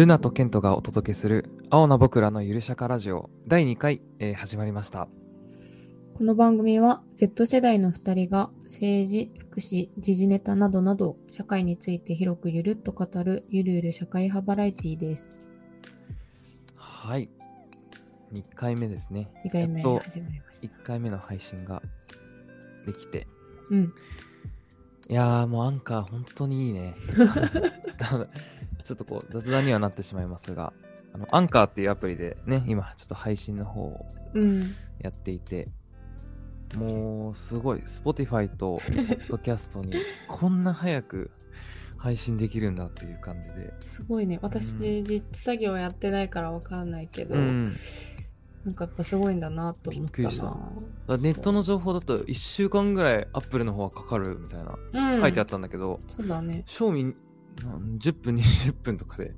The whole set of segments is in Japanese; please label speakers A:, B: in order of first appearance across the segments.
A: ルナとケントがお届けする青な僕らのゆるシャカラジオ第2回、えー始まりました。
B: この番組は Z 世代の2人が政治、福祉、時事ネタなどなど社会について広くゆるっと語るゆるゆる社会派バラエティです。
A: はい。2回目ですね。
B: 2回目始まりました。
A: 1回目の配信ができて。
B: うん。
A: いやーもうアンカー本当にいいね。ちょっとこう雑談にはなってしまいますが、あのアンカーっていうアプリでね、今ちょっと配信の方を
B: うん。
A: やっていて、もうすごい、Spotify と Podcast にこんな早く配信できるんだっていう感じで。
B: すごいね。私、
A: うん
B: 実作業やってないからわかんないけど、
A: うん。
B: なんかやっぱすごいんだなと思ったな。
A: びっくりしたネットの情報だと1週間ぐらい Apple の方はかかるみたいな書いてあったんだけど、
B: そうだね。
A: 賞味10分20分とかで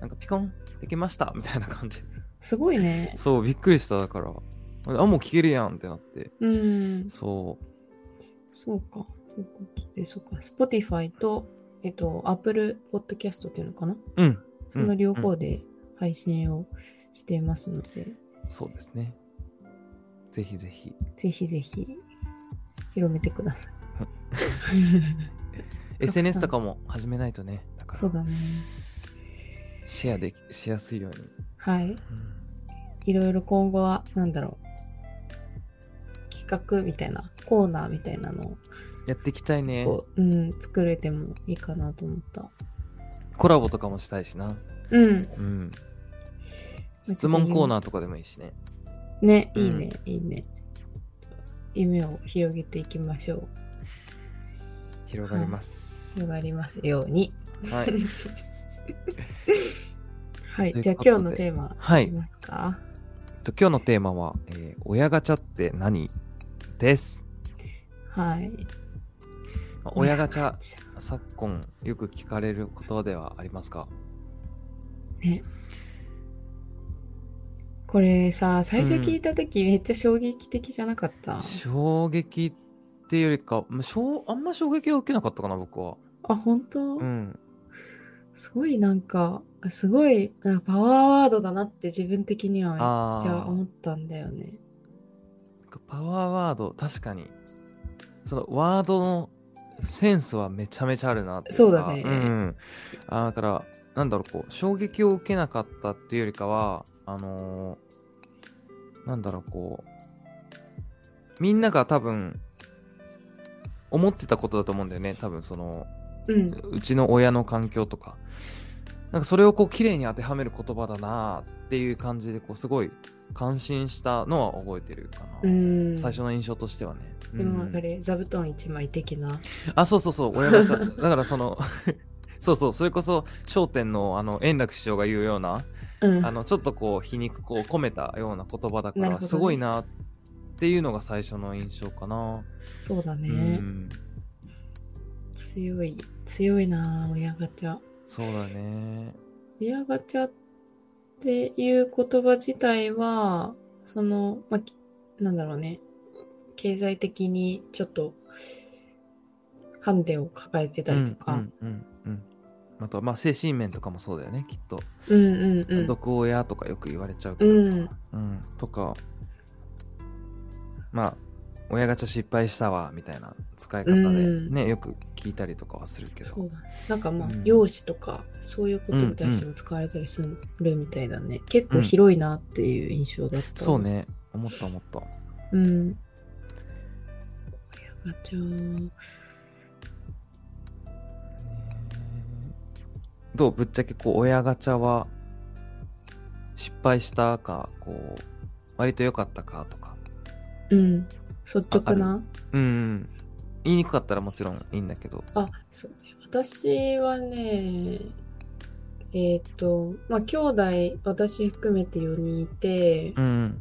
A: なんかピコンできましたみたいな感じ。
B: すごいね。
A: そうびっくりしただから。あもう聞けるやんってなって。
B: うん。
A: そ
B: そうか。ということで、そうか。Spotify と、えっと、Apple Podcast っていうのかな？
A: ううん。
B: その両方で配信をしていますので、
A: そうですね。ぜひぜひ。
B: ぜひぜひ広めてください。
A: SNS とかも始めないとねだから
B: そうだね。
A: シェアできしやすいように、
B: はい。
A: うん
B: いろいろ今後は、なんだろう。企画みたいな、コーナーみたいなのを
A: やっていきたいね
B: こう、うん、作れてもいいかなと思った。
A: コラボとかもしたいしな
B: うん。
A: うん質問コーナーとかでもいいしね
B: ね、
A: うん
B: いいね、いいね。夢を広げていきましょう。
A: 広がります、
B: 広がりますように。
A: はい
B: はい。じゃあ今日のテーマ、
A: はい
B: ますか？
A: と今日のテーマは、えー親ガチャって何？です。
B: はい。
A: まあ親ガチャ、
B: チ
A: 昨今よく聞かれることではありますか？
B: ャ。ね。これさ、最初聞いた時めっちゃ衝撃的じゃなかった？
A: 衝撃っていうよりか、まあしょうあんま衝撃は受けなかったかな、僕は。
B: あ、本当、
A: うん。
B: すごいなんか、すごいなんかパワーワードだなって自分的にはめっ
A: あ
B: ちゃ
A: あ
B: 思ったんだよね。
A: パワーワード、確かに。そのワードのセンスはめちゃめちゃあるなって
B: そうだね
A: うん。あだから、なんだろう、こう、衝撃を受けなかったっていうよりかは、あのーなんだろう、こう、みんなが多分、思ってたことだと思うんだよね。多分、その、
B: うん。
A: うちの親の環境とか。なんかそれをこう、綺麗に当てはめる言葉だなっていう感じで、こう、すごい感心したのは覚えてるかな。
B: うん。
A: 最初の印象としてはね。
B: でも
A: うん
B: あれ、座布団一枚的な。
A: あ、そうそうそう、親ガチャ。だからその、そうそう、それこそ、商店のあの円楽師匠が言うような、
B: うん。
A: あの、ちょっとこう、皮肉こう込めたような言葉だから、
B: ね
A: すごいなっていうのが最初の印象かな。
B: そうだ
A: う
B: ね。
A: ん。
B: 強い。強いな親ガチャ。
A: そうだね。
B: 親ガチャっていう言葉自体は、その、まあ、きなんだろうね。経済的にちょっと、ハンデを抱えてたりとか。
A: うんうんうんうん。あとは、まあ、精神面とかもそうだよね、きっと。
B: うんうんうん。
A: 毒親とかよく言われちゃうから。
B: うん。
A: うん、とか、まあ、親ガチャ失敗したわ、みたいな使い方で
B: うん
A: ね、よく聞いたりとかはするけど。
B: そうだね。なんかまあ、
A: うん
B: 容姿とか、そういうことに対しても使われたりするみたいだね。結構広いなっていう印象だった。
A: そう。ね、思った思った。
B: うん。親ガチャ。
A: どうぶっちゃけこう、親ガチャは失敗したか、こう、割と良かったかとか。
B: うん。率直な
A: うん。言いにくかったらもちろんいいんだけど。
B: あ、そうね。私はね、えっ、と、まあ、兄弟、私含めて4人いて、
A: うん。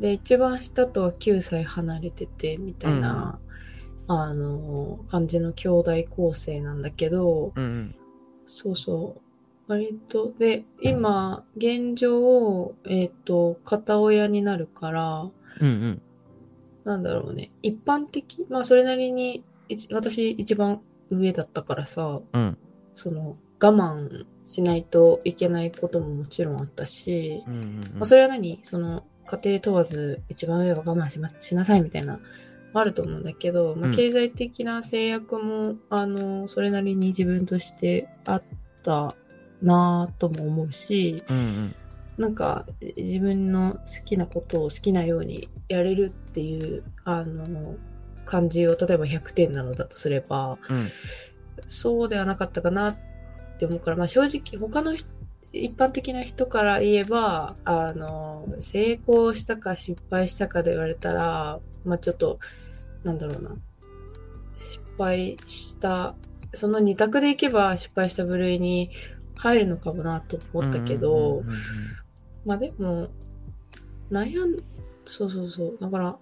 B: で、一番下とは9歳離れてて、みたいな、あの、感じの兄弟構成なんだけど、
A: うんうん。
B: そうそう。割と、で、今、現状、えっ、と、片親になるから、
A: うんうん。
B: なんだろうね。一般的？まあ、それなりに、私一番上だったからさ、
A: うん。
B: その、我慢しないといけないことももちろんあったし、
A: うんうんうん。
B: まあ、それは何？その家庭問わず一番上は我慢し,、ま、しなさいみたいなあると思うんだけど、まあ、
A: うん。
B: 経済的な制約も、あのそれなりに自分としてあったなぁとも思うし
A: うんうん
B: なんか自分の好きなことを好きなようにやれるっていうあの感じを例えば100点なのだとすれば
A: うん。
B: そうではなかったかなって思うから、まあ、正直他の人一般的な人から言えばあの成功したか失敗したかで言われたら、まあ、ちょっとなんだろうな。失敗したその2択でいけば失敗した部類に入るのかもなと思ったけど、
A: うんうんうんうん
B: まあでも悩んそうそうそう。だから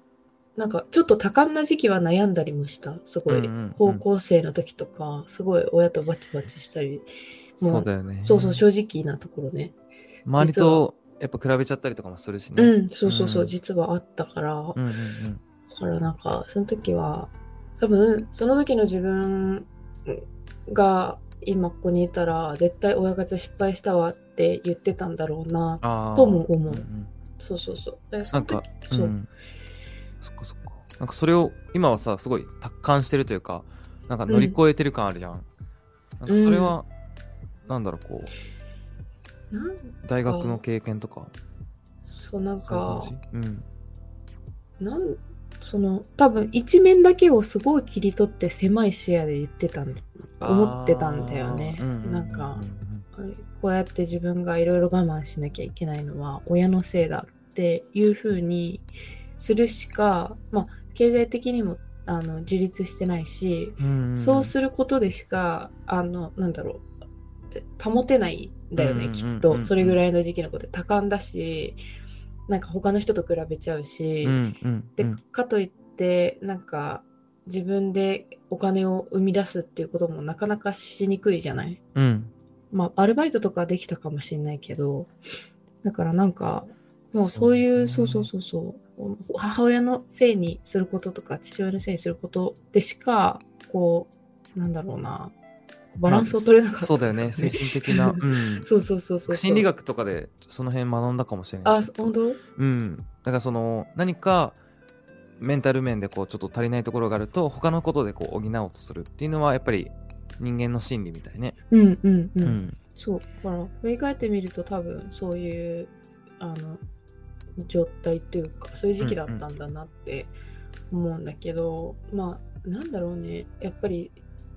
B: なんかちょっと多感な時期は悩んだりもした。すごい、
A: うんうんうん。
B: 高校生の時とかすごい親とバチバチしたりも
A: そうだよね。
B: そうそう正直なところね。
A: 周りとやっぱ比べちゃったりとかもするしね。
B: うんそうそうそう、
A: うん。
B: 実はあったから、
A: うんうんうん。
B: だからなんかその時は多分その時の自分が今ここにいたら絶対親ガチャ失敗したわって言ってたんだろうなとも思う。ん
A: ん。
B: そうそうそう。だからその時
A: なんか、
B: そう、
A: ん。そっかそっか。なんかそれを今はさ、すごい達観してるというか、なんか乗り越えてる感あるじゃん。なんかそれは、なんだろう、こう、大学の経験とか、
B: そうなんか
A: うん。
B: なんその多分一面だけをすごい切り取って狭い視野で言ってたんだ思ってたんだよね。なんかこうやって自分がいろいろ我慢しなきゃいけないのは親のせいだっていうふうにするしかまあ経済的にもあの自立してないし、
A: うんん
B: そうすることでしかあのなんだろうえ保てないんだよね、きっ
A: うん
B: と。それぐらいの時期のこと多感だしなんか他の人と比べちゃうし、で
A: うん
B: かといってなんか自分でお金を生み出すっていうこともなかなかしにくいじゃない？
A: うん
B: まあアルバイトとかできたかもしれないけどだからなんかもうそういう
A: そ
B: ううそうそうそう母親のせいにすることとか父親のせいにすることでしかこうなんだろうなバランスを取れなかった、
A: そうだよね、精神的な。うん。
B: そうそうそうそうそう
A: 心理学とかでその辺学んだかもしれない。
B: あ本当？
A: うん。だからその何かメンタル面でこうちょっと足りないところがあると他のことでこう補おうとするっていうのはやっぱり人間の心理みたいね。
B: うんうんう、
A: うんん。
B: そうだから振り返ってみると多分そういうあの状態っていうかそういう時期だったんだなって思うんだけど、まあなんだろうねやっぱり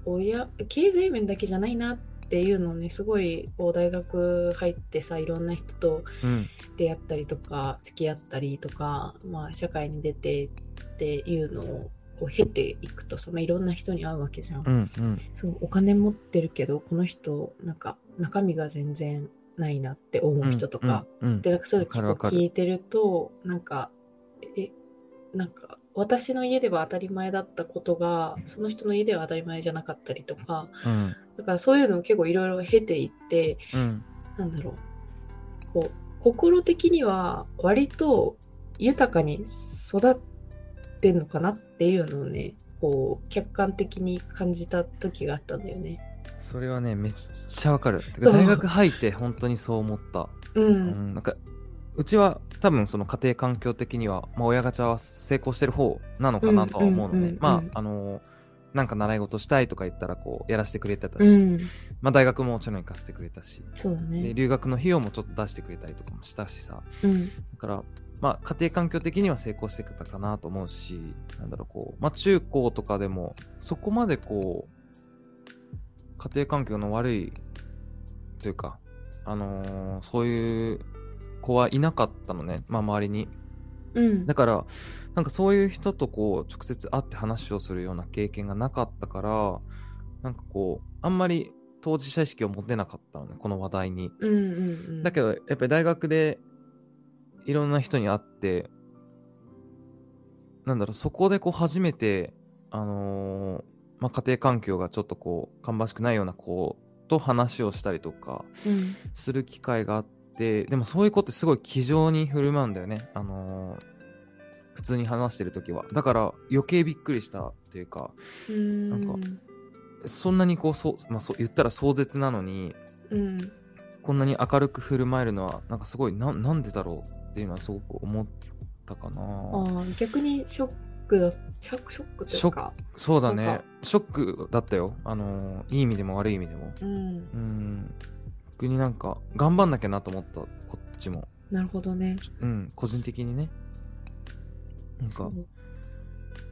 B: 親経済面だけじゃないなっていうのをねすごいこう大学入ってさいろんな人と
A: うん。
B: 出会ったりとか付き合ったりとか、まあ、社会に出てっていうのをこう経ていくとさ、まあ、いろんな人に会うわけじゃん。
A: うん。うん。
B: そうお金持ってるけどこの人なんか中身が全然ないなって思う人とか、
A: うん。うん。
B: でなんかそういうの聞いてるとなんかえなんか私の家では当たり前だったことがその人の家では当たり前じゃなかったりとか
A: うん。
B: だからそういうのを結構いろいろ経ていって
A: うん。
B: なんだろうこう心的には割と豊かに育ってんのかなっていうのをねこう客観的に感じた時があったんだよね。
A: それはね、めっちゃわかる。大学入って本当にそう思った。
B: う、
A: うんん。なんか、うちは多分その家庭環境的には、まあ、親ガチャは成功してる方なのかなとは思うので
B: うんうんうんうん、
A: まあ、あのーなんか習い事したいとか言ったらこうやらせてくれてたし、
B: うん、
A: まあ大学ももちろん行かせてくれたし、
B: そうだ
A: で
B: ね。
A: 留学の費用もちょっと出してくれたりとかもしたしさ、
B: うん、
A: だから、まあ、家庭環境的には成功してたかなと思うし、なんだろう、こう、まあ、中高とかでも、そこまでこう、家庭環境の悪いというか、あのーそういう子はいなかったのね、まあ、周りに。
B: うん
A: だ、から、なんかそういう人とこう、直接会って話をするような経験がなかったから、なんかこう、あんまり当事者意識を持てなかったのね、この話題に。
B: うん、うん、うん。
A: だけど、やっぱり大学でいろんな人に会って、なんだろう、そこでこう初めて、あのーまあ、家庭環境がちょっとこう、芳しくないような子と話をしたりとか
B: うん、
A: する機会があって、でもそういう子ってすごい気丈に振る舞うんだよね。あのー普通に話してるときは。だから余計びっくりしたっていうか、
B: うん、
A: なんかそんなにこう、そう、まあ、そう言ったら壮絶なのに、
B: うん。
A: こんなに明るく振る舞えるのはなんかすごいななんでだろうっていうのはすごく思ったかな
B: ああ、逆にショックだ、ショックショックというか。
A: そうだねショックだったよあのいい意味でも悪い意味でも
B: うん。
A: うん逆になんか頑張んなきゃなと思ったこっちも
B: なるほどね。
A: うん個人的にねなんか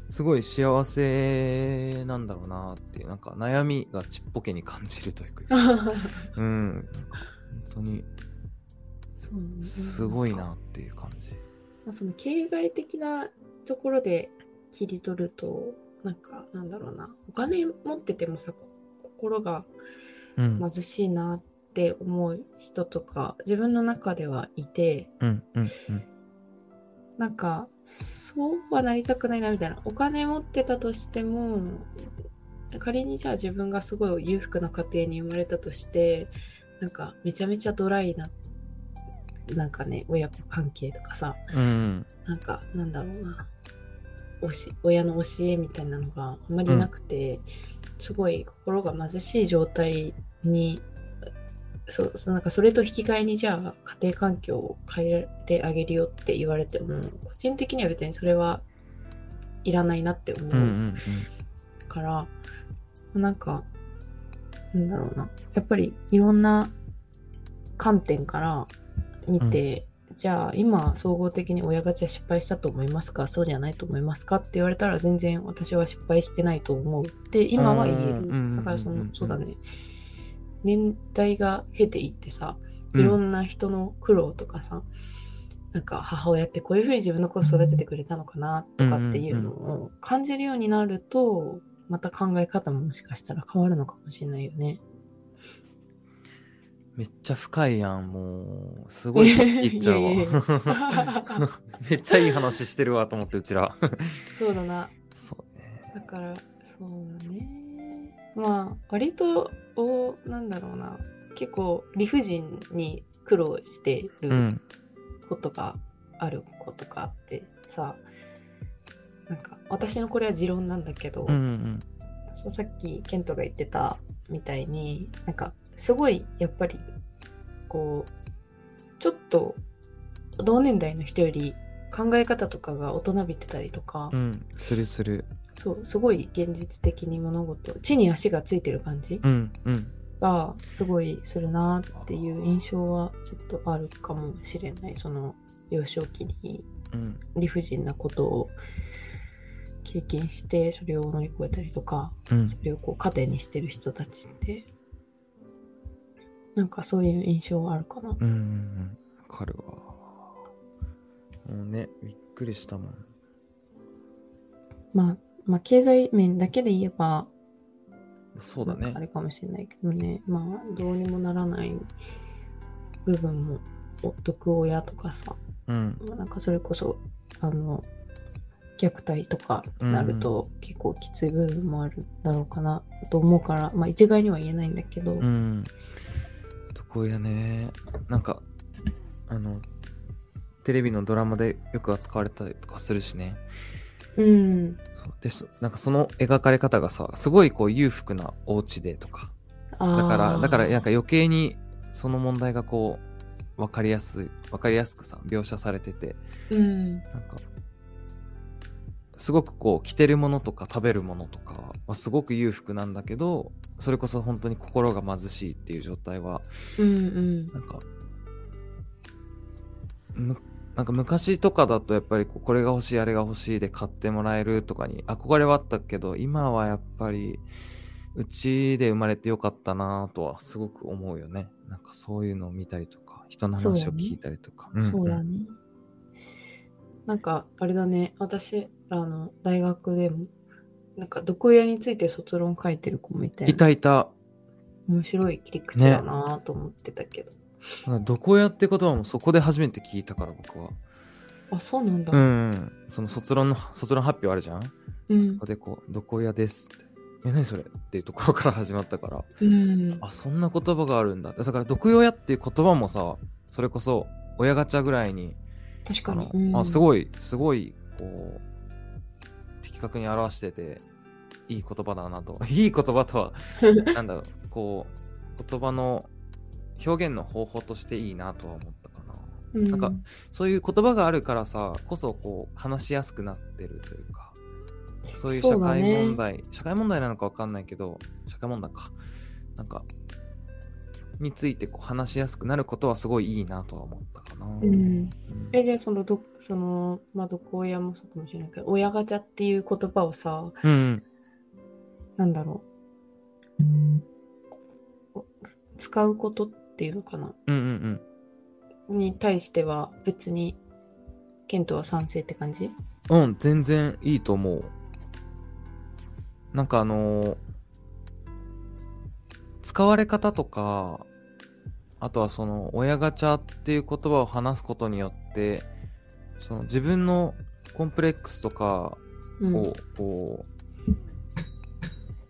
A: すごい幸せなんだろうなっていうなんか悩みがちっぽけに感じるというか うんなんか本当に。すごいなっていう感じ
B: まあ、その経済的なところで切り取ると、なんか、なんだろうな。お金持っててもさ、こ心が
A: うん
B: 貧しいなって思う人とか、自分の中ではいて、
A: うんうん
B: なんか、そうはなりたくないなみたいな。お金持ってたとしても、仮にじゃあ自分がすごい裕福な家庭に生まれたとして、なんかめちゃめちゃドライな、なんかね、親子関係とかさ、
A: うん。うん
B: なんか、なんだろうな、親の教えみたいなのがあんまりなくて、すごい心が貧しい状態に、そうそうなんかそれと引き換えにじゃあ家庭環境を変えてあげるよって言われても個人的には別にそれはいらないなって思
A: うんうん
B: うから、なんかなんだろうな。やっぱりいろんな観点から見て、じゃあ今総合的に親ガチャ失敗したと思いますか？そうじゃないと思いますか？って言われたら全然私は失敗してないと思うって今は言え
A: うんうんうんうん
B: るだからそのそうだね年代が経ていってさ
A: うん。
B: いろんな人の苦労とかさ、なんか母親ってこういうふうに自分の子を育ててくれたのかなとかっていうのを感じるようになるとまた考え方ももしかしたら変わるのかもしれないよね。
A: めっちゃ深いやんもう。すごい言っちゃうわ。めっちゃいい話してるわと思ってうちら。
B: そうだな。
A: そうね。
B: だからそうだね。まあ割とおなんだろうな。結構理不尽に苦労してる
A: うん。
B: ことがある子とかってさ、なんか私のこれは持論なんだけど、
A: うんうん。
B: そうさっきケントが言ってたみたいになんかすごいやっぱりこうちょっと同年代の人より考え方とかが大人びてたりとか、
A: うん。するする
B: そうすごい現実的に物事地に足がついてる感じ
A: うんうん。
B: がすごいするなっていう印象はちょっとあるかもしれない。その幼少期に
A: うん。
B: 理不尽なことを経験してそれを乗り越えたりとか
A: うん。
B: それをこう糧にしてる人たちってなんかそういう印象はあるかな。
A: うんわかるわ。もうねびっくりしたもん。
B: まあ、まあ経済面だけで言えば
A: そうだね。
B: あれかもしれないけどね。まあどうにもならない部分もお毒親とかさ。
A: うん。
B: なんかそれこそあの虐待とかになると結構きつい部分もあるだろうかなと思うから、まあ一概には言えないんだけど、
A: うん。やね。なんかあのテレビのドラマでよく扱われたりとかするしね。
B: うん、
A: です。なんかその描かれ方がさすごいこう裕福なお家でとか。だからだからなんか余計にその問題がこう分かりやすい分かりやすくさ描写されてて。
B: うん。
A: なんかすごくこう着てるものとか食べるものとかはすごく裕福なんだけどそれこそ本当に心が貧しいっていう状態は
B: うんうん。
A: なんかむなんか昔とかだとやっぱりこうこれが欲しいあれが欲しいで買ってもらえるとかに憧れはあったけど今はやっぱりうちで生まれてよかったなとはすごく思うよね。なんかそういうのを見たりとか人の話を聞いたりとか。
B: そうだね。なんか、あれだね、私らの大学でも、なんか、毒親について卒論書いてる子もいて、
A: いたいた。
B: 面白い切り口だなと思ってたけど。
A: なんかどこやって言葉もそこで初めて聞いたから僕は
B: あ、そうなんだ。
A: うん、うん、その卒論の卒論発表あるじゃん？こ
B: うん
A: こ。でこう「どこやです」って「え何それ?」っていうところから始まったから
B: うん。
A: あそんな言葉があるんだだから「毒親」っていう言葉もさそれこそ親ガチャぐらいに
B: 確かに。うん
A: あすごいすごいこう的確に表してていい言葉だなと いい言葉とは なんだろうこう言葉の表現の方法としていいなとは思ったかな。
B: うん、
A: なんかそういう言葉があるからさこそこう話しやすくなってるというかそういう社会問題、社会問題なのかわかんないけど社会問題か。なんかについてこう話しやすくなることはすごいいいなとは思ったかな。
B: うん。
A: うん。
B: え、じゃあそのど、その、まあ、毒親もそうかもしれないけど、親ガチャっていう言葉をさ、
A: うんうん。
B: なんだろう。お使うことっていうのかな
A: うんうんうん
B: に対しては別に、ケントは賛成って感じ？
A: うん、全然いいと思う。なんかあのー使われ方とか、あとはその、親ガチャっていう言葉を話すことによって、その自分のコンプレックスとか
B: うん。
A: を、こ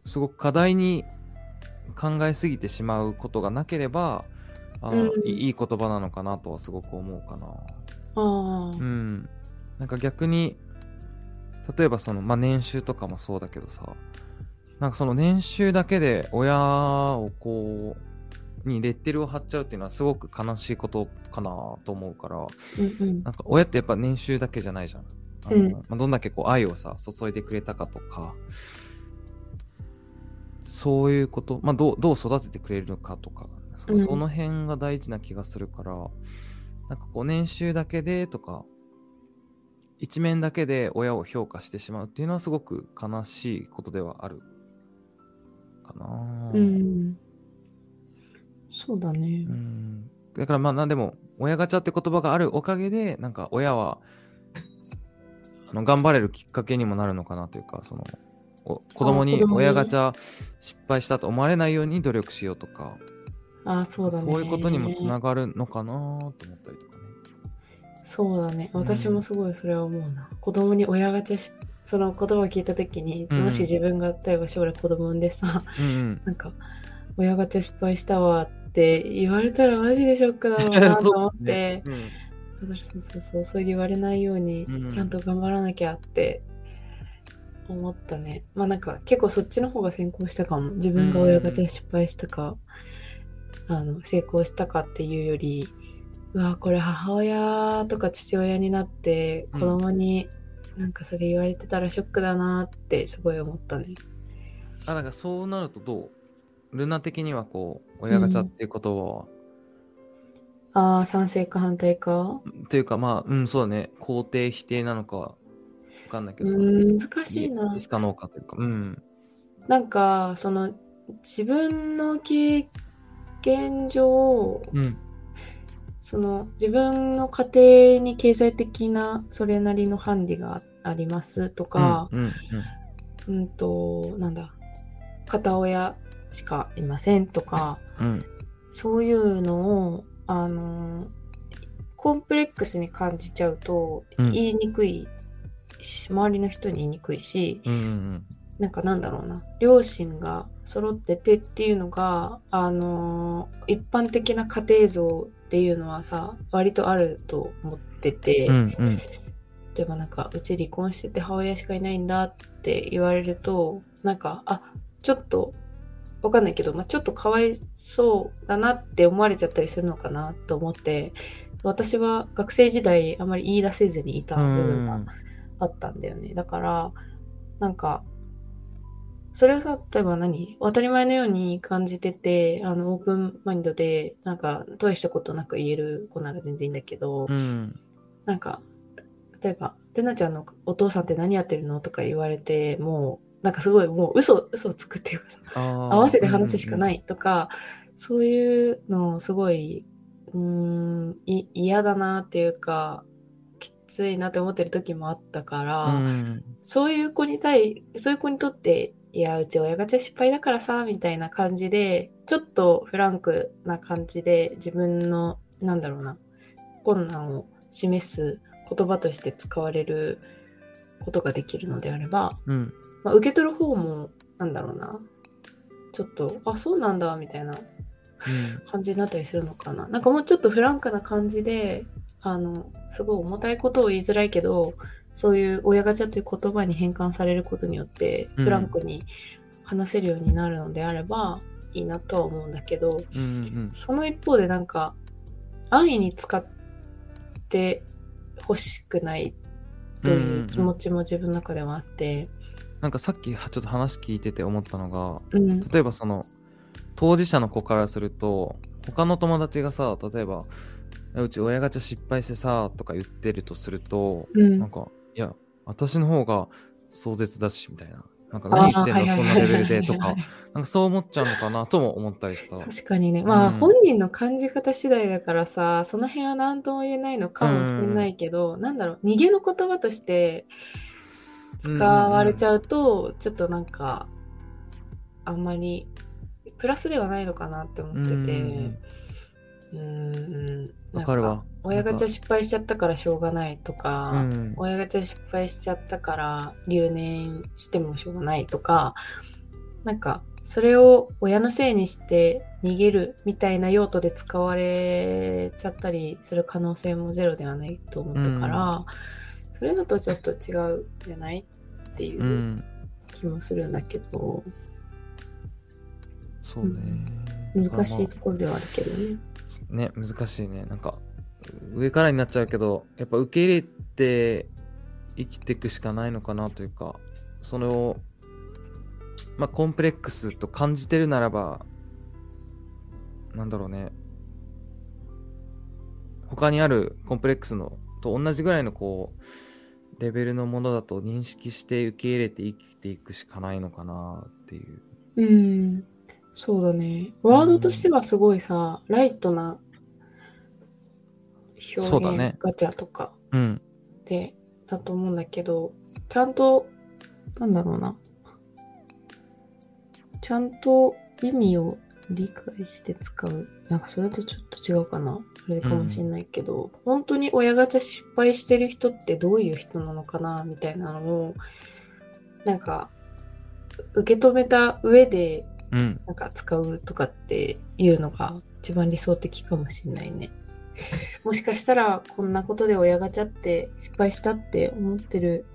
A: う、すごく課題に考えすぎてしまうことがなければ、あの
B: うん
A: いい言葉なのかなとはすごく思うかな。
B: ああ
A: う。ん。なんか逆に、例えばその、まあ、年収とかもそうだけどさ、なんかその年収だけで親をこう、にレッテルを貼っちゃうっていうのはすごく悲しいことかなと思うから、
B: うんうん
A: なんか親ってやっぱ年収だけじゃないじゃん。あの
B: うん
A: まあ、どんだけこう愛をさ、注いでくれたかとか、そういうこと、まあ、どうどう育ててくれるのかとか、そ
B: うん
A: その辺が大事な気がするから、なんかこう年収だけでとか、一面だけで親を評価してしまうっていうのはすごく悲しいことではあるかな。
B: うん。そうだね
A: う。んだからまあなんでも親ガチャって言葉があるおかげでなんか親はあの頑張れるきっかけにもなるのかなというかそのお子供に
B: 子供に
A: 親ガチャ失敗したと思われないように努力しようとか
B: ああ、そうだね。
A: そういうことにもつながるのかなと思ったりとかね。
B: そうだね。
A: うん
B: 私もすごいそれは思うな。子供に親ガチャし、その言葉を聞いたときに、
A: うん
B: もし自分が例えば将来子供産んでさ、
A: うんうん
B: なんか、親ガチャ失敗したわって言われたらマジでショックだろうなと思って、
A: そうね
B: そうそうそう、そう言われないように
A: うん、
B: ちゃんと頑張らなきゃって思ったね。まあなんか結構そっちの方が先行したかも。自分が親ガチャ失敗したか、あの、成功したかっていうより、うわ、これ母親とか父親になって子供になんかそれ言われてたらショックだなってすごい思ったね。
A: あなんかそうなるとどう？ルナ的にはこう親ガチャっていう言葉は、
B: ああ、賛成か反対か？
A: っていうかまあうんそうだね。肯定否定なのかわかんないけ
B: う
A: ど
B: 難しいな。
A: イエ。スかノーかというか。うん。
B: なんか、その、自分の経験上、
A: うん。
B: その、自分の家庭に経済的なそれなりのハンディがありますとか、
A: うんうん
B: うん、と、なんだ、片親しかいませんとか、
A: うん。
B: そういうのを、あの、コンプレックスに感じちゃうと、
A: うん。
B: 言いにくいし、周りの人に言いにくいし、
A: うんうん。
B: なんかなんだろうな、両親が揃っててっていうのが、あのー一般的な家庭像っていうのはさ、割とあると思ってて、
A: うんうん。
B: でもなんか、うち離婚してて母親しかいないんだって言われると、なんか、あ、ちょっと、わかんないけど、まあ、ちょっとかわいそうだなって思われちゃったりするのかなと思って、私は学生時代あまり言い出せずにいた部分があったんだよね。だから、なんか、それをさ、例えば何？当たり前のように感じてて、あの、オープンマインドで、なんか、大したことなく言える子なら全然いいんだけど、
A: うん。
B: なんか、例えば、ルナちゃんのお父さんって何やってるのとか言われて、もう、なんかすごいもう嘘、嘘をつくっていうかさ、
A: 合
B: 合わせて話すしかないいとか、そういうのすごい、うーん、い嫌だなっていうか、きついなって思ってる時もあったから、
A: うん。
B: そういう子に対、そういう子にとって、いや、うち親ガチャ失敗だからさ、みたいな感じで、ちょっとフランクな感じで自分の、なんだろうな、困難を示す言葉として使われることができるのであれば、
A: うん
B: まあ、受け取る方も、なんだろうな、ちょっと、あ、そうなんだ、みたいな感じになったりするのかな。なんかもうちょっとフランクな感じで、あの、すごい重たいことを言いづらいけど、そういう親ガチャという言葉に変換されることによって、
A: うん。
B: フランクに話せるようになるのであれば、いいなとは思うんだけど、
A: うんうん
B: その一方でなんか安易に使ってほしくないという気持ちも自分の中ではあって、
A: なんかさっきはちょっと話聞いてて思ったのが
B: うん、
A: 例えばその当事者の子からすると他の友達がさ例えば「うち親ガチャ失敗してさ」とか言ってるとすると、
B: うん。
A: なんかいや私の方が壮絶だしみたいな。なんか何言ってんのそんなレベルでとか。なんかそう思っちゃうのかなとも思ったりした。
B: 確かにね。まあ、
A: うん
B: 本人の感じ方次第だからさその辺は何とも言えないのかもしれないけど、なんだろう逃げの言葉として使われちゃうと、ちょっとなんかあんまりプラスではないのかなって思ってて。うーん
A: わかるわ。
B: 親ガチャ失敗しちゃったからしょうがないとか、
A: うん。
B: 親ガチャ失敗しちゃったから留年してもしょうがないとかなんかそれを親のせいにして逃げるみたいな用途で使われちゃったりする可能性もゼロではないと思ったから、それだとちょっと違うんじゃないっていううん。気もするんだけど、
A: そうね、
B: 難しいところではあるけどね。
A: ね難しいね。なんか上からになっちゃうけどやっぱ受け入れて生きていくしかないのかなというかそれをまあコンプレックスと感じてるならばなんだろうね。他にあるコンプレックスのと同じぐらいのこうレベルのものだと認識して受け入れて生きていくしかないのかなっていう。
B: うん、そうだね。ワードとしてはすごいさ、ライトな表
A: そうだね
B: 現ガチャとか
A: うん
B: でだと思うんだけど、ちゃんと、なんだろうな。ちゃんと意味を理解して使う。なんかそれとちょっと違うかな。それかもしれないけど、本当に親ガチャ失敗してる人ってどういう人なのかなみたいなのを、なんか、受け止めた上で、
A: うん
B: なんか使うとかっていうのが一番理想的かもしれないね。もしかしたらこんなことで親ガチャって失敗したって思ってる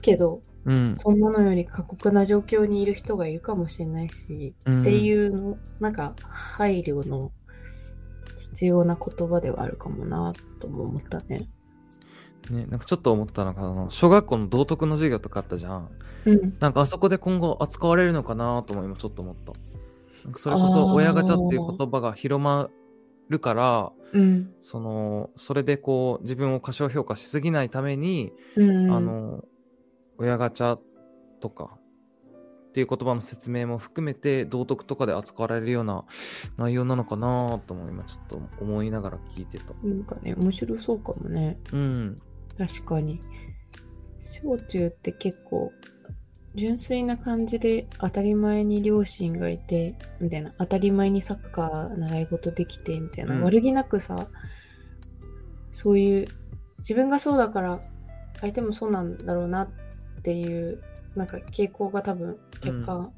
B: けど、
A: うん
B: そんなのより過酷な状況にいる人がいるかもしれないし、
A: うん
B: っていうの、なんか配慮の必要な言葉ではあるかもなとも思ったね。
A: ね、なんかちょっと思ったのが、あの小学校の道徳の授業とかあったじゃん。
B: うん。
A: なんかあそこで今後扱われるのかなとも今ちょっと思った。なんかそれこそ親ガチャっていう言葉が広まるから、
B: うん。
A: その、それでこう自分を過小評価しすぎないために、
B: うん。
A: あの、親ガチャとかっていう言葉の説明も含めて道徳とかで扱われるような内容なのかなとも今ちょっと思いながら聞いてた。
B: なんかね、面白そうかもね。
A: うん。
B: 確かに。小中って結構、純粋な感じで当たり前に両親がいて、みたいな、当たり前にサッカー習い事できて、みたいな、
A: うん。
B: 悪気なくさ、そういう、自分がそうだから、相手もそうなんだろうなっていう、なんか傾向が多分、結果、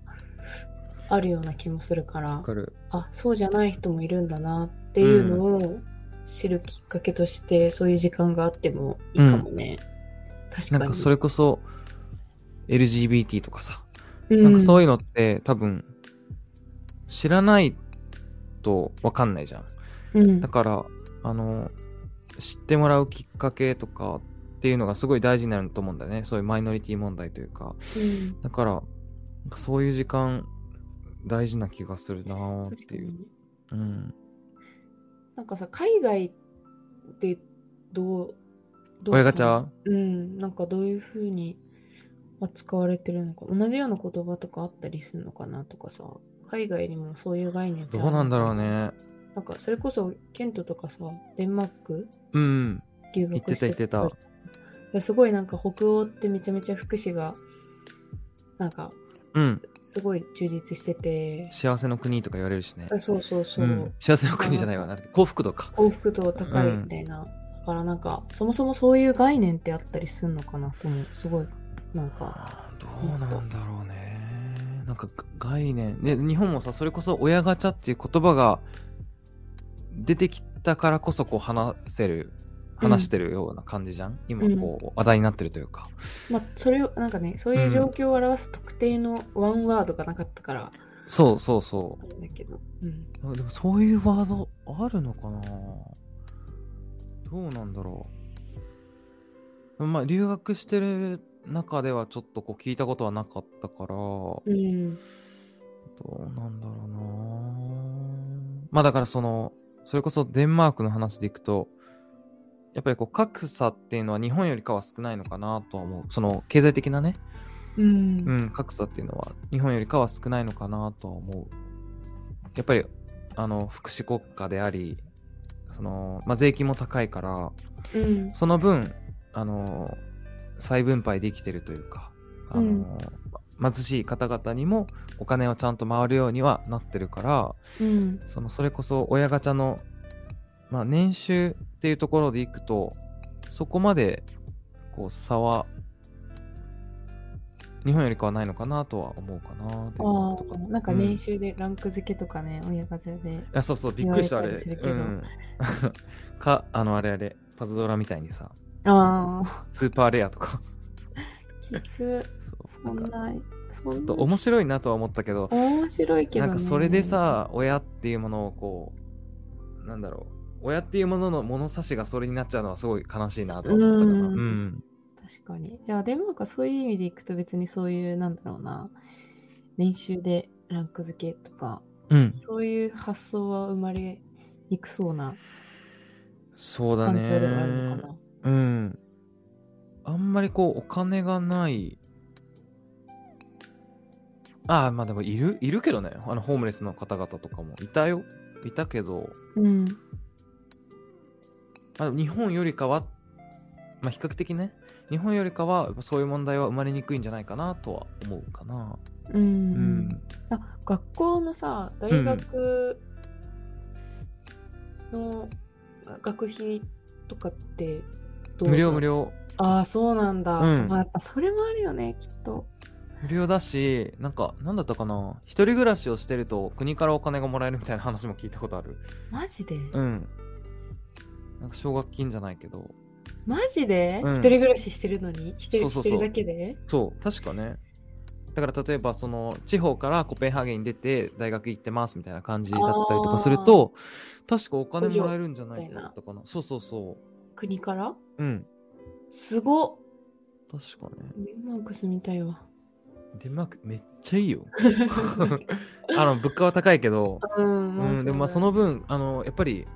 B: あるような気もするから、
A: わかる。
B: あそうじゃない人もいるんだなっていうのを知るきっかけとして、そういう時間があってもいいかもね。確かに。
A: なんかそれこそ LGBT とかさ、
B: うん、
A: なんかそういうのって多分知らないとわかんないじゃん。
B: うん
A: だから、あの、知ってもらうきっかけとかっていうのがすごい大事になると思うんだよね。そういうマイノリティ問題というか。
B: うん
A: だから、そういう時間大事な気がするなーっていう。うん。
B: なんかさ、海外でどう、どう
A: 親ガチャ？
B: うん、なんかどういうふうに扱われてるのか、同じような言葉とかあったりするのかなとかさ、海外にもそういう概念
A: どうなんだろう。ね。
B: なんかそれこそ、ケントとかさ、デンマーク
A: うん。
B: 留学して
A: 言ってた言って
B: ですごいなんか北欧ってめちゃめちゃ福祉がなんか
A: うん。
B: すごい充実してて
A: 幸せの国とか言われるしね。
B: あそうそうそう、
A: ん、幸せの国じゃないわ。な幸福度か。
B: 幸福度高いみたいな、だからなんかそもそもそういう概念ってあったりするのかなともすごいなんか
A: どうなんだろうね。なんかが概念。で、日本もさ、それこそ親ガチャっていう言葉が出てきたからこそこう話せる、話してるような感じじゃん、今こう話題になってるというか。
B: まあそれをなんかねそういう状況を表す特定のワンワードがなかったから、
A: そうそうそ
B: あれだけど。うん。
A: う。でもそういうワードあるのかな？どうなんだろう。まあ留学してる中ではちょっとこう聞いたことはなかったから、ど
B: うん。
A: うなんだろうなまあだからその、それこそデンマークの話でいくと、やっぱりこう格差っていうのは日本よりかは少ないのかなとは思う。その経済的なね、
B: うん。
A: うん、格差っていうのは日本よりかは少ないのかなとは思う。やっぱり、あの、福祉国家であり、その、まあ、税金も高いから、
B: うん。
A: その分、あの、再分配できてるというか、あの、
B: うん
A: 貧しい方々にもお金はちゃんと回るようにはなってるから、
B: うん。
A: その、それこそ親ガチャの、まあ、年収っていうところでいくと、そこまで、こう、差は、日本よりかはないのかなとは思うかな。とか
B: ああ、なんか年収でランク付けとかね、親ガチャで。
A: いや、そうそう、びっくりした、あれ。うん。か、あの、あれあれ、パズドラみたいにさ、
B: ああ、
A: スーパーレアとか。
B: きつ。
A: そ
B: ん
A: なちょっと面白いなとは思ったけど、
B: 面白いけどね。
A: なんかそれでさ、親っていうものをこう、なんだろう、親っていうものの物差しがそれになっちゃうのはすごい悲しいなとは思ったかな。
B: うん
A: うん。
B: 確かに。いや、デンマークはそういう意味でいくと別にそういう、なんだろうな、年収でランク付けとか、
A: うん。
B: そういう発想は生まれにくそうな
A: そうだ
B: 環境ではあるの
A: ね
B: か。な。
A: うん。あんまりこう、お金がない。ああ、まあでもいる、いるけどね。あの、ホームレスの方々とかもいたよ。いたけど、
B: うん。
A: あ日本よりかは、まあ比較的ね、日本よりかはやっぱそういう問題は生まれにくいんじゃないかなとは思うかな。
B: うん。
A: うん。
B: あ学校のさ、大学の学費とかってどう？
A: 無料無。料。
B: ああ、そうなんだ。
A: うん
B: まあ、やっぱそれもあるよね、きっと。
A: 無料だし、なんか、なんだったかな？一人暮らしをしてると国からお金がもらえるみたいな話も聞いたことある。
B: マジで、
A: うん。なんか奨学金じゃないけど。
B: マジで、
A: うん。
B: 一人暮らししてるのに？一人してるだけで？
A: そう、確かね。だから例えばその地方からコペンハーゲンに出て大学行ってますみたいな感じだったりとかすると確かお金もらえるんじゃないかな。そうそうそ
B: 国から？
A: ううん。
B: すごっ。
A: 確かね。
B: デンマーク住みたいわ。
A: デンマークめっちゃいいよ。あの物価は高いけど、
B: うん、
A: うん、でもまあその分あのやっぱり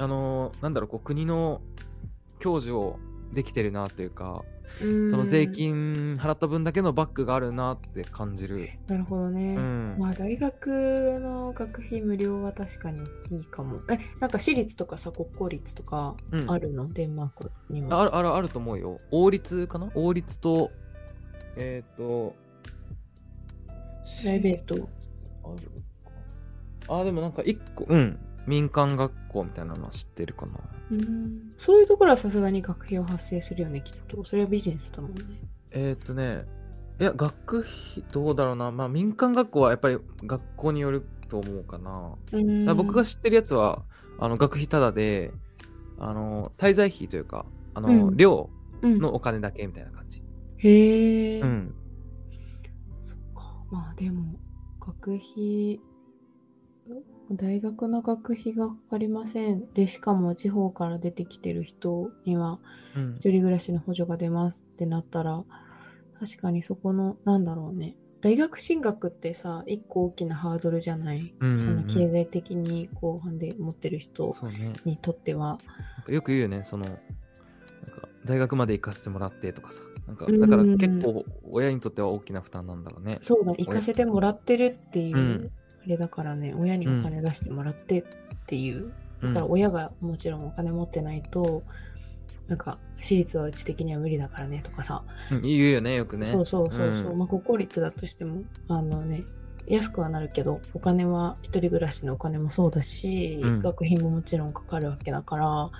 A: あのなんだろうこう国の享受をできてるなというか
B: そ
A: その税金払った分だけのバックがあるなって感じる
B: なるほどね。
A: うん
B: まあ大学の学費無料は確かにいいかも。え、なんか私立とかさ、国公立とか
A: うん
B: あるの、デンマークにも。
A: あるあるあると思うよ。王立かな？王立と、えっ、と、
B: プライベート。
A: あるか。あ、でもなんか一個、うん。民間学校みたいなのは知ってるかな。
B: うん。そういうところはさすがに学費を発生するよね、きっと。それはビジネスだもんね。
A: えっ、とね、いや、学費、どうだろうな。まあ、民間学校はやっぱり学校によると思うかな。僕が知ってるやつは、あの、学費ただで、あの、滞在費というか、あの、
B: うん
A: 寮
B: うん、
A: のお金だけみたいな感じ。
B: へえ、
A: うん。
B: そっか。まあでも、学費、大学の学費がかかりません。で、しかも地方から出てきてる人には、
A: うん。
B: 一人暮らしの補助が出ますってなったら、確かにそこの、なんだろうね。大学進学ってさ、一個大きなハードルじゃない？
A: うんうんうん
B: その経済的に後半で持ってる人
A: そうね。
B: にとっては。
A: なんかよく言うよね、その、なんか大学まで行かせてもらってとかさ、なんか
B: うん
A: だから結構親にとっては大きな負担なんだろうね。
B: そうだ、行かせてもらってるっていう、れだからね、親にお金出してもらってっていう。
A: うん。
B: だから親がもちろんお金持ってないと、なんか、私立はうち的には無理だからねとかさ、
A: うん言うよね、よくね。
B: そうそうそうそう、
A: ん。
B: まあ国公立だとしてもあのね安くはなるけどお金は一人暮らしのお金もそうだし、
A: うん。
B: 学費ももちろんかかるわけだから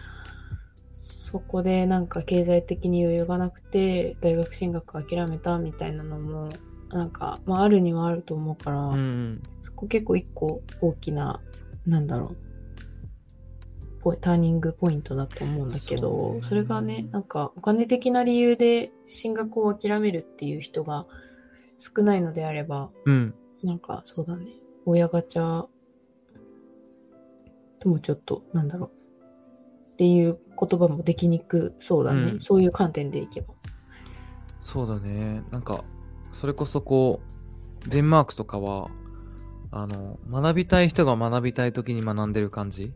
B: そこでなんか経済的に余裕がなくて大学進学諦めたみたいなのもなんか、まあ、あるにはあると思うから、
A: うんうん。
B: そこ結構一個大きななんだろうターニングポイントだと思うんだけど
A: ね
B: それがねなんかお金的な理由で進学を諦めるっていう人が少ないのであれば
A: うん。
B: なんかそうだね。親ガチャともちょっと、なんだろう。っていう言葉もできにくそうだね。
A: うん
B: そういう観点でいけば。
A: そうだね。なんか、それこそこう、デンマークとかは、あの、学びたい人が学びたい時に学んでる感じ？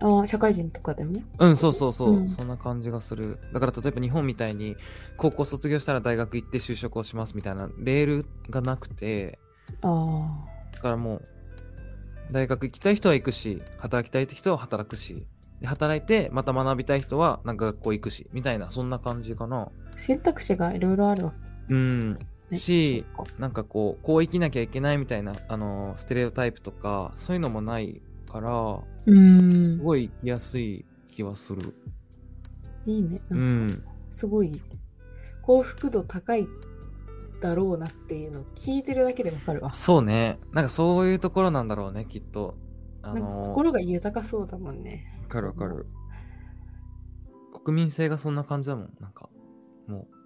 B: ああ、社会人とかでも？ね。
A: うん、そうそうそう、
B: うん
A: そんな感じがする。だから例えば日本みたいに、高校卒業したら大学行って就職をしますみたいなレールがなくて、
B: あ
A: だからもう、大学行きたい人は行くし、働きたい人は働くし、で働いて、また学びたい人はなんか学校行くし、みたいな、そんな感じかな。
B: あ。選択肢がいろいろあるわ
A: うん。
B: けね。
A: しなんかこう、こう生きなきゃいけないみたいな、あの、ステレオタイプとか、そういうのもないから。すごい生きやすい気はする。
B: いいね。
A: う
B: なんか、
A: ん。
B: すごい、幸福度高いだろうなっていうのを聞いてるだけでわかるわ。
A: そうね。なんかそういうところなんだろうね、きっと。あ
B: なんか
A: の、
B: 心が豊かそうだもんね。
A: わかるわかる。国民性がそんな感じだもん。なんか、もう、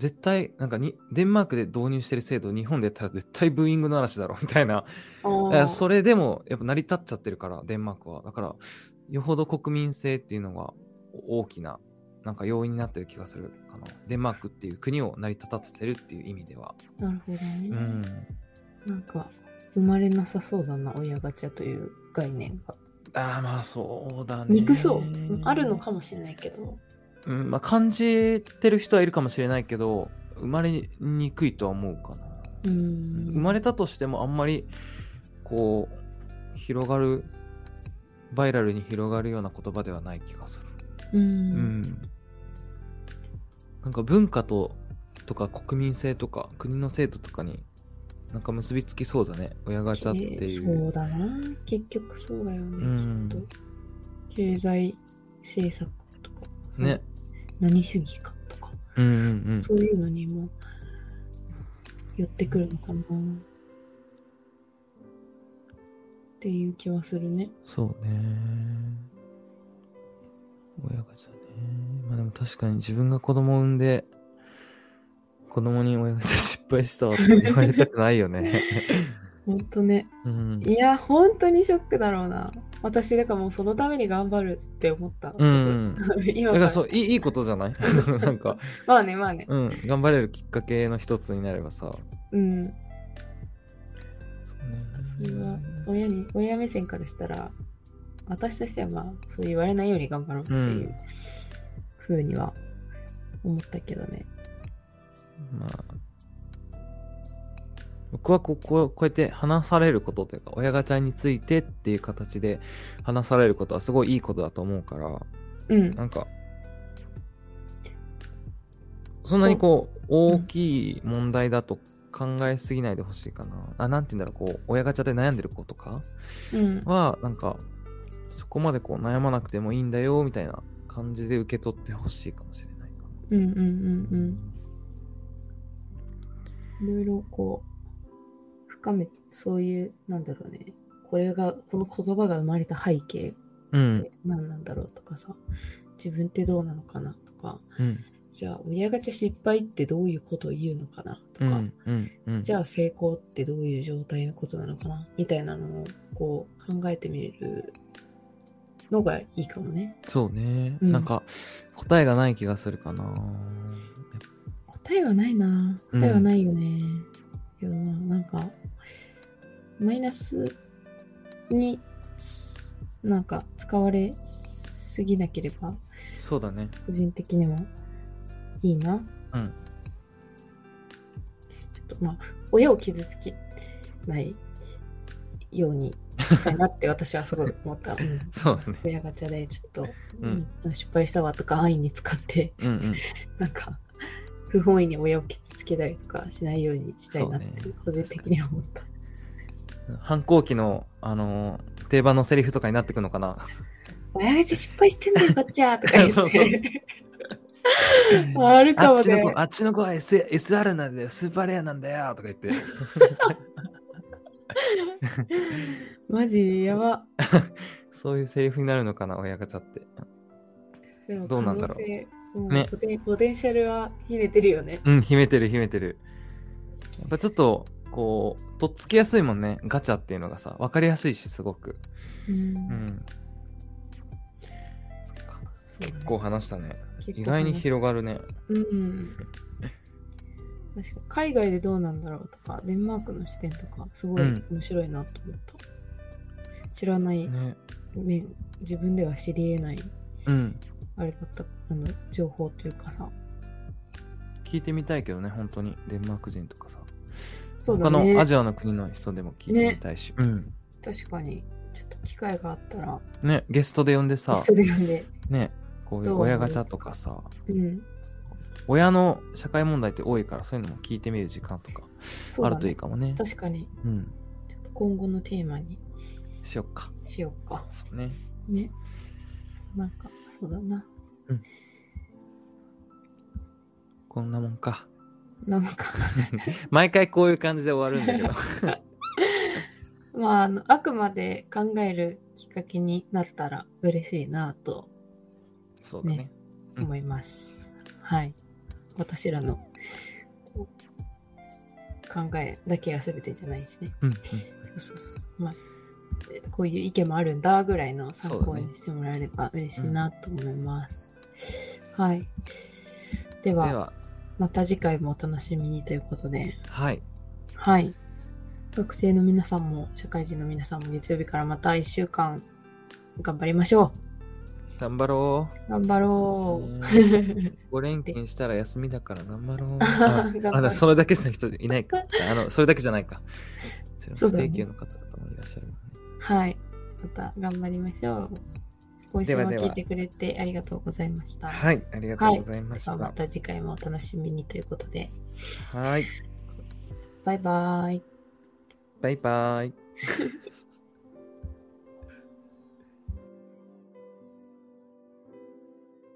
A: 絶対、なんかに、デンマークで導入してる制度、日本でやったら絶対ブーイングの嵐だろ、みたいな。それでも、やっぱ成り立っちゃってるから、デンマークは。だから、よほど国民性っていうのが大きな、なんか要因になってる気がするかな。デンマークっていう国を成り立たせてるっていう意味では。
B: なるほどね。
A: うん。
B: なんか、生まれなさそうだな、親ガチャという概念が。
A: ああ、まあそうだね。
B: 憎そう。あるのかもしれないけど。
A: うん、まあ感じてる人はいるかもしれないけど、生まれにくいとは思うかな。
B: うーん。
A: 生まれたとしてもあんまり、こう、広がる、バイラルに広がるような言葉ではない気がする。
B: う。
A: うんん。なんか文化と、とか国民性とか国の制度とかになんか結びつきそうだね。親ガチャっていう。
B: えーそうだな。結局そうだよね、
A: うん
B: きっと。経済政策とか、
A: ね。
B: 何主義かとか、
A: うんうんうん。
B: そういうのにも寄ってくるのかな。っていう気はするね。
A: そうね。親ガチャね。まあでも確かに自分が子供を産んで、子供に親ガチャ失敗したわって言われたくないよね。
B: ほんとね。
A: うん。
B: いや、本当にショックだろうな。私、だからもうそのために頑張るって思った。
A: うん
B: 今
A: だからそう、いいいいことじゃない？なんか、
B: まあね、まあね。
A: うん、頑張れるきっかけの一つになればさ。
B: うん。
A: そ
B: れは親に、親目線からしたら、私としてはまあ、そう言われないように頑張ろうっていうふうには思ったけどね。
A: まあ、僕はこうこうこうやって話されることというか、親ガチャについてっていう形で話されることはすごいいいことだと思うから、
B: うん。
A: なんか、そんなにこう、大きい問題だと考えすぎないでほしいかな。あ、なんて言うんだろう、こう、親ガチャで悩んでる子とか
B: うん。
A: は、なんか、そこまでこう悩まなくてもいいんだよ、みたいな感じで受け取ってほしいかもしれないかな。
B: うんうんうんうん。いろいろこう、深め、そういう、なんだろうね。これが、この言葉が生まれた背景っ
A: うん。
B: て何なんだろうとかさ、自分ってどうなのかなとか、
A: うん。
B: じゃあ親ガチャ失敗ってどういうことを言うのかなとか、
A: うん。うん。うん。
B: じゃあ成功ってどういう状態のことなのかなみたいなのをこう考えてみるのがいいかもね。
A: そうね、
B: うん
A: なんか答えがない気がするかな。
B: 答えはないな。答えはないよね。けどまあなんか、マイナスにすなんか使われすぎなければ
A: そうだね。
B: 個人的にもいいな。
A: うん。
B: ちょっとまあ、親を傷つけないようにしたいなって私はすごい思った。うん
A: そうだね。
B: 親ガチャでちょっと、
A: うん
B: うん失敗したわとか安易に使って、
A: うんうん。
B: なんか、不本意に親を傷つけたりとかしないようにしたいなって個人的には思った。
A: 反抗期の、あのー定番のセリフとかになってくのかな。
B: 親ガチャ失敗してんだよ、こっちは とか言って。
A: そうそう
B: あるかもね
A: あっちの子、。あっちの子は S SR なんだよ、スーパーレアなんだよ、とか言って。
B: マジやば。
A: そういうセリフになるのかな、親ガチャって。
B: でも
A: どうなんだろうね
B: ポテンシャルは秘めてるよね。
A: うん、秘めてる、秘めてる。やっぱちょっと、こうとっつきやすいもんね。ガチャっていうのがさ分かりやすいしすごく。
B: うん。
A: うん。結構話したね。意外に広がるね。
B: うん。確か海外でどうなんだろうとか、デンマークの視点とか、すごい
A: うん
B: 面白いなと思った。知らない
A: ね。
B: 面、自分では知り得ない、
A: うん。
B: あれだった、あの、情報というかさ。
A: 聞いてみたいけどね本当に。デンマーク人とかさ
B: そうだね。
A: 他のアジアの国の人でも聞いてみたいし、うん。
B: 確かに、ちょっと機会があったら、
A: ねゲストで呼んでさ。
B: それ読んで、
A: ねこういう親ガチャとかさ。
B: うん。
A: 親の社会問題って多いからそういうのも聞いてみる時間とか
B: そうだ
A: あるといい
B: ね。
A: かもね。
B: 確かに、
A: うん。
B: ちょっと今後のテーマに。
A: しよっか。
B: しようか。
A: そうね。
B: ね。なんか、そうだな。
A: こんなもんか
B: なんか、
A: 毎回こういう感じで終わるんだけど
B: まあ、あの、あくまで考えるきっかけになったら嬉しいなと
A: そうだね
B: ね
A: うん
B: 思います。はい。私らの考えだけが全てじゃないしね。
A: うんうん
B: そうそうそう。まあ、えこういう意見もあるんだぐらいの参考にしてもらえれば嬉しいなと思います。はい。では
A: では
B: また次回もお楽しみにということで、
A: はい
B: はい。学生の皆さんも社会人の皆さんも月曜日からまた1週間頑張りましょ
A: 頑張ろ
B: う。頑張
A: う
B: ろう。
A: ね5連勤したら休みだから頑張ろう ああだそれだけの人いないかあのそれだけじゃないか
B: そうだね
A: 定休の方々もいらっしゃるね
B: はい。また頑張りましょう。ご一緒も聞いてくれてありがとうございました。
A: はいありがとうございました。
B: ではまた次回もお楽しみにということで、
A: はい。
B: バイバイ。
A: バイバイ